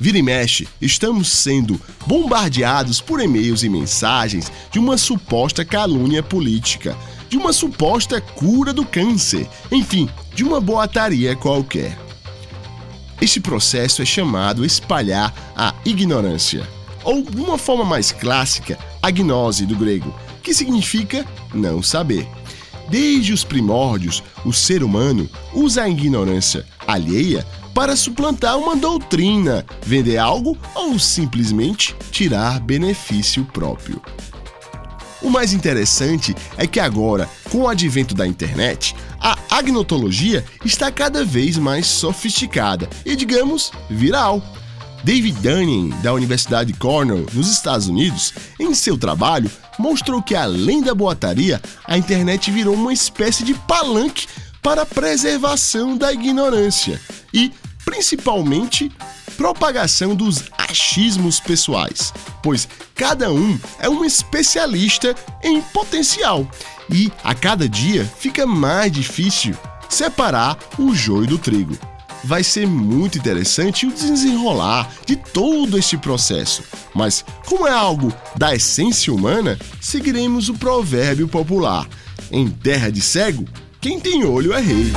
Vira e mexe, estamos sendo bombardeados por e-mails e mensagens de uma suposta calúnia política, de uma suposta cura do câncer, enfim, de uma boataria qualquer. Este processo é chamado espalhar a ignorância, ou de uma forma mais clássica, agnose do grego, que significa não saber. Desde os primórdios, o ser humano usa a ignorância alheia para suplantar uma doutrina, vender algo ou simplesmente tirar benefício próprio. O mais interessante é que agora, com o advento da internet, a agnotologia está cada vez mais sofisticada e, digamos, viral. David Dunning, da Universidade Cornell, nos Estados Unidos, em seu trabalho, mostrou que além da boataria, a internet virou uma espécie de palanque para a preservação da ignorância e principalmente propagação dos achismos pessoais, pois cada um é um especialista em potencial e a cada dia fica mais difícil separar o joio do trigo. Vai ser muito interessante o desenrolar de todo este processo, mas como é algo da essência humana, seguiremos o provérbio popular: em terra de cego, quem tem olho é rei.